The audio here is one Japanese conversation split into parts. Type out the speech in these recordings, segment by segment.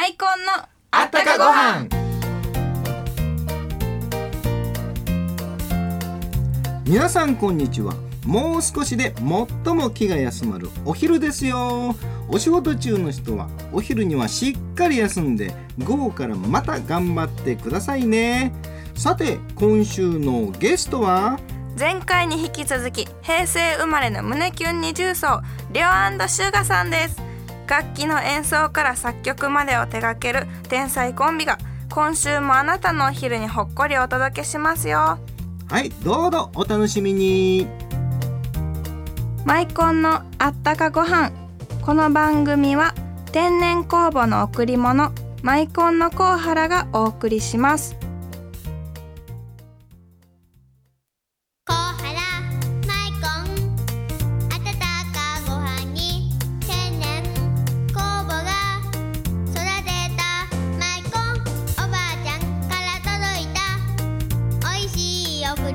マイコンのあったかご飯。皆さんこんにちは。もう少しで最も気が休まるお昼ですよ。お仕事中の人はお昼にはしっかり休んで午後からまた頑張ってくださいね。さて今週のゲストは前回に引き続き平成生まれの胸キュン二重奏リョウシュガさんです楽器の演奏から作曲までを手掛ける天才コンビが今週もあなたのお昼にほっこりお届けしますよ。はいどうぞお楽しみに。マイコンのあったかご飯。この番組は天然酵母の贈り物マイコンのコウハラがお送りします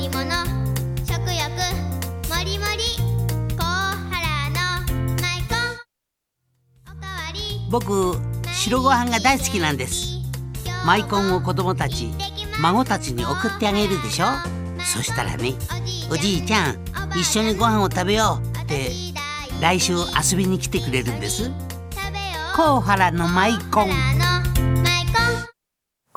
しい贈り物食欲もりもり。コハラのマイコンおかわり。僕白ご飯が大好きなんです。マイコンを子供たち孫たちに送ってあげるでしょ？そしたらねおじいちゃん。一緒にご飯を食べようって来週遊びに来てくれるんです。甲原のマイコン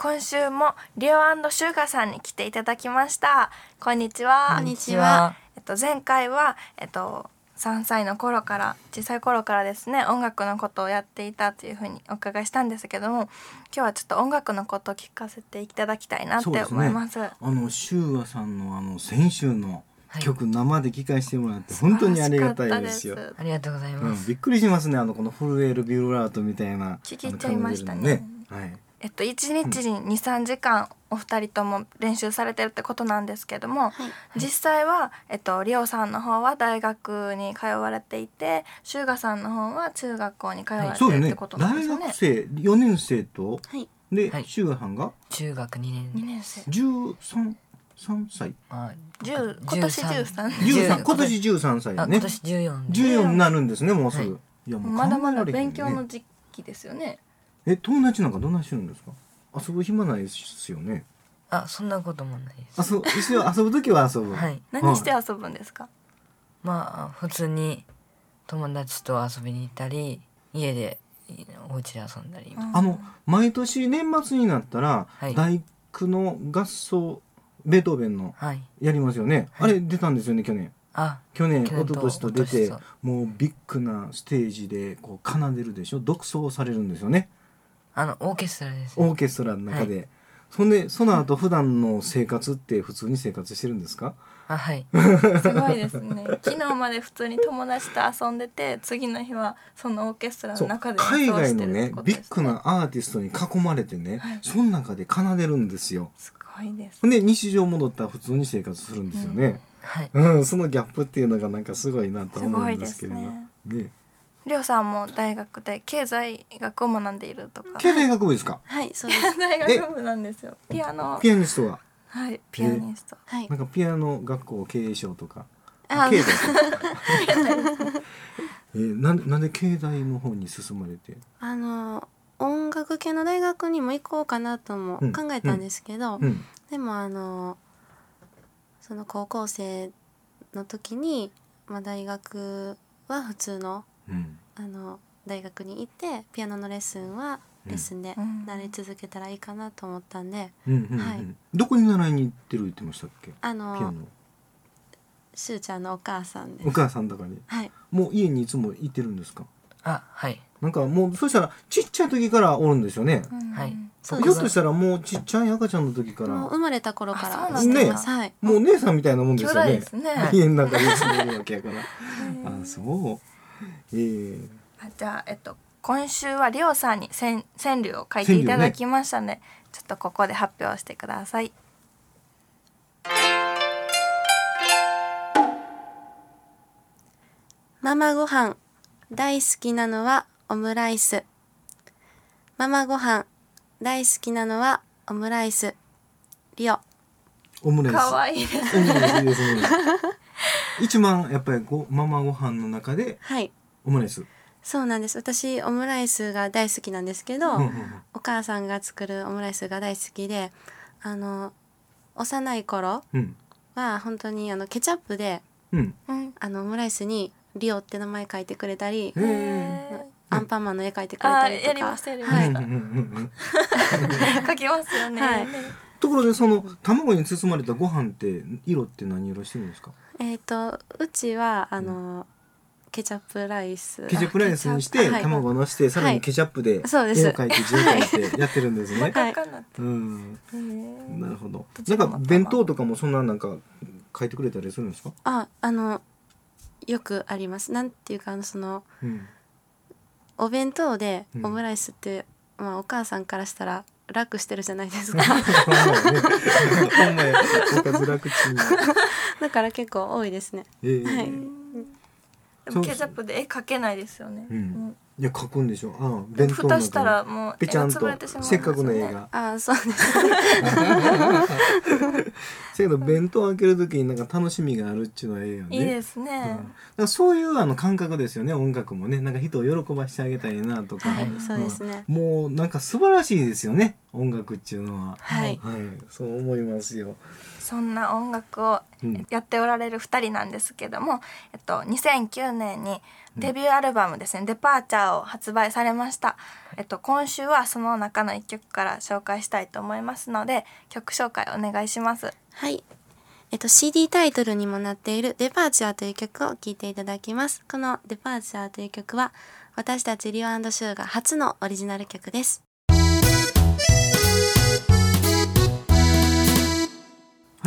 今週もリオシュガさんに来ていただきました。こんにちは。こんにちは。えっと前回はえっと3歳の頃から小さい頃からですね音楽のことをやっていたというふうにお伺いしたんですけども今日はちょっと音楽のことを聞かせていただきたいなって思います。あのシュさんのあの先週の曲、生で聞かせてもらって本当にありがたいですよ。素晴らしかったありがとうございます。うん、びっくりしますね。あのこの震えるビブラートみたいな聞きちゃいましたね。あの彼女のはいえっと一日に二三時間お二人とも練習されてるってことなんですけども、実際はえっとリオさんの方は大学に通われていて、シュウガさんの方は中学校に通われてるってことなんで大すよね。学生4年生と、はい。で、はい。シューガさんが？中学二年。二年生。13三歳。あ十今年十三。13今年13歳ね。あ今年十四。14になるんですねもうすぐ、、はい。やもうまだまだ勉強の時期ですよね。え友達なんかどんなしてるんですか？遊ぶ暇ないですよね。あそんなこともないです。遊ぶ一応遊ぶ時は遊ぶ。はい。何して遊ぶんですか？まあ普通に友達と遊びに行ったり家でお家で遊んだり。あの毎年年末になったら、はい。大工の合奏ベートーベンのはい。やりますよね、あれ出たんですよね去年。あ去年去年と一昨年と出て一昨もうビッグなステージでこう奏でるでしょ？独奏されるんですよねあのオーケストラです、オーケストラの中で、そんでその後普段の生活って普通に生活してるんですか？あはい。すごいですね。昨日まで普通に友達と遊んでて、次の日はそのオーケストラの中で海演奏してるっ外のねてことですね。ビッグなアーティストに囲まれてね、はい。その中で奏でるんですよ。すごいです。で日常戻ったら普通に生活するんですよね、はい。うん、そのギャップっていうのがなんかすごいなと思うんですけれど。すごいねりょうさんも大学で経済学を学んでいるとか。経済学部ですか？はい、そうです。大学部なんですよ。ピアノ。ピアニストは？はい、ピアニスト。はいな。んかピアノ学校経営賞とか？あ経済？えーなんなんで経済の方に進まれて？あの音楽系の大学にも行こうかなともうん考えたんですけど、うんでもあのその高校生の時に、まあ、大学は普通のうんあの大学に行ってピアノのレッスンはレッスンでうん。習い続けたらいいかなと思ったんで、うんうんうんはい。どこに習いに行ってる言ってましたっけ？あピアのノ。しゅうちゃんのお母さんでお母さんとかに。はい。もう家にいつもいてるんですか？あはい。なんかもうそしたらちっちゃい時からおるんですよね、はい。そうですひょっとしたらもうちっちゃい赤ちゃんの時から。もう生まれた頃かあらそうなんだしてます、はい。もう姉さんみたいなもんですよね。兄弟ですね。家の中にいつもいるわけやから。あそうえー、あじゃあ、えっと、今週はりょうさんに川川柳を書いていただきましたね。ちょっとここで発表してください。ママご飯大好きなのはオムライス。ママご飯大好きなのはオムライス。リオ。オムライス。可愛いです。オムライスいいですね。一番やっぱりごママご飯の中ではいオムライス。そうなんです。私オムライスが大好きなんですけど、うんうんお母さんが作るオムライスが大好きであの幼い頃うん。は本当にあのケチャップでうん。うんあのオムライスにリオって名前書いてくれたり、へえアンパンマンの絵描いてくれたりとか。あやりましたやりまはい。うんうんうんうん書きますよね、はいところでその卵に包まれたご飯って色って何色してるんですかえっ、とうちはあの、ケチャップライス。ケチャップライスにして卵をのしてさらにケチャップでそうです。絵を描いて字を書いてやってるんですね。うん、なるほど。なんか弁当とかもそんななんか書いてくれたりするんですか？ああのよくあります。なんていうかそのうん。お弁当でうん。オムライスって、まあお母さんからしたら楽してるじゃないですか。だから結構多いですね。ええ。はいでもケチャップで絵描けないですよね、うんいや書くんでしょ。ああうん弁当の蓋したら中もうにぺちゃんとせっかくの映画。あそうです。せやけど弁当開けるときになんか楽しみがあるっちゅうのはええよね。いいですね、うん。そういうあの感覚ですよね音楽もね。なんか人を喜ばしてあげたいなとか、はいそうですね。うんもうなんか素晴らしいですよね音楽っていうのは。はい。はい。そう思いますよ、そんな音楽をうん。やっておられる2人なんですけども、えっと、2009年にデビューアルバムですね「デパーチャー」を発売されました、えっと、今週はその中の1曲から紹介したいと思いますので曲紹介お願いします。はい。えっと CD タイトルにもなっている「デパーチャー」という曲を聴いていただきます。この「デパーチャー」という曲は私たちリオシューが初のオリジナル曲です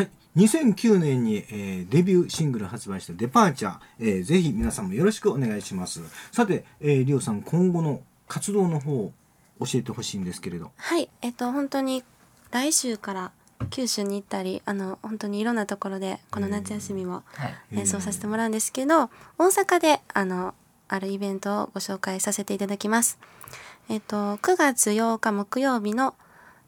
はい。2009年に、えーデビューシングル発売した「デパーチャー」えーぜひ皆さんもよろしくお願いします。さて、えー、リオさん今後の活動の方を教えてほしいんですけれど。はい。えっと本当に来週から九州に行ったりあの本当にいろんなところでこの夏休みもはい。演奏させてもらうんですけど大阪であのあるイベントをご紹介させていただきます。えっと9月8日木曜日の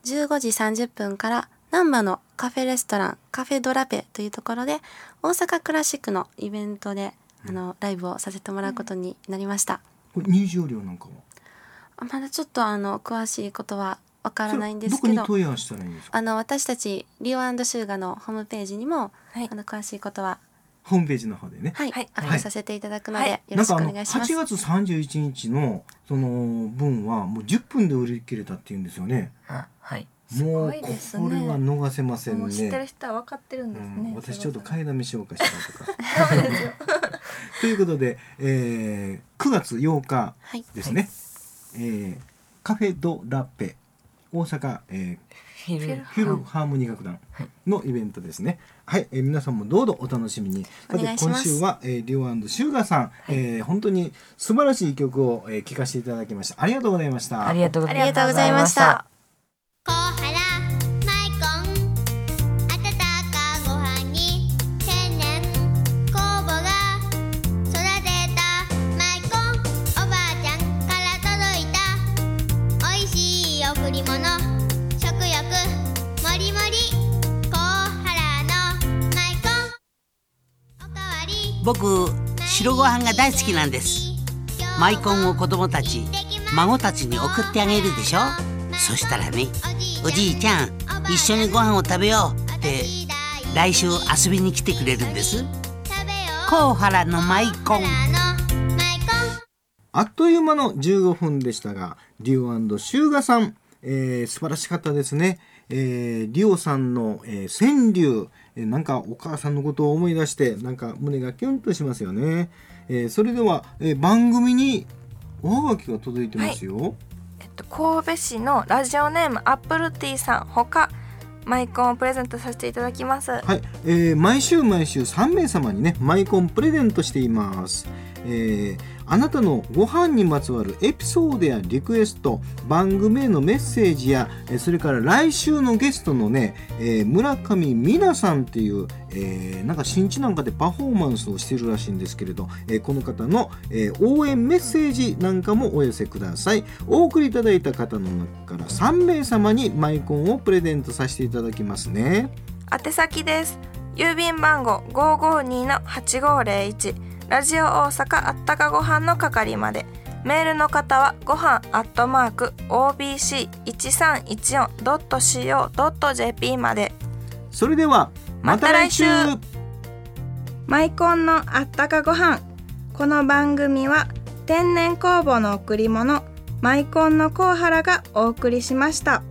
15時30分から難波のカフェレストランカフェドラペというところで大阪クラシックのイベントであのライブをさせてもらうことになりました。これ入場料なんかは？あまだちょっとあの詳しいことはわからないんですけどどこに問い合わせたらいいんですか？あの私たちリオシューガのホームページにも、はい。あの詳しいことはホームページの方でね。はい、はい。アップさせていただくので、はい。よろしくお願いします。8月31日のその分はもう10分で売り切れたっていうんですよね。あはいもうこれは逃せませんもう知ってるね。人は分かってるんですね、うん、私ちょっと買いだめしようかしらとか。ということで、えー、9月8日はい、ですね、えーカフェドラペ大阪、えフィルー、フィルハーモニー楽団のイベントですね。はい、えー皆さんもどうぞお楽しみに。さてお願いします今週は、えー、リオシュガさん、えー本当に素晴らしい曲を、えー、聴かせていただきました。ありがとうございました。ありがとうございありがとうございました。僕白ご飯が大好きなんです。マイコンを子供たち孫たちに送ってあげるでしょ？そしたらねおじいちゃん一緒にご飯を食べようって来週遊びに来てくれるんです。甲原のマイコン。あっという間の15分でしたが、リオシューガさん、えー素晴らしかったですね。えーリオさんの、えー川柳、えーなんかお母さんのことを思い出して、なんか胸がキュンとしますよね。えーそれでは、えー番組におはがきが届いてますよ。えっと、神戸市のラジオネームアップルティーさんほかマイコンをプレゼントさせていただきますはい、えー毎週毎週3名様にねマイコンプレゼントしています、えーあなたのご飯にまつわるエピソードやリクエスト番組へのメッセージやそれから来週のゲストのね、えー村上美奈さんっていう、えーなんか新地なんかでパフォーマンスをしてるらしいんですけれど、えーこの方の、え応援メッセージなんかもお寄せください。お送りいただいた方の中から3名様にマイコンをプレゼントさせていただきますね。宛先です。郵便番号552の8501ラジオ大阪あったかご飯の係まで。メールの方はごはんアットマーク obc1314.co.jp まで。それではまた来週。また来マイコンのあったかご飯。この番組は天然酵母の贈り物マイコンのコウハラがお送りしました。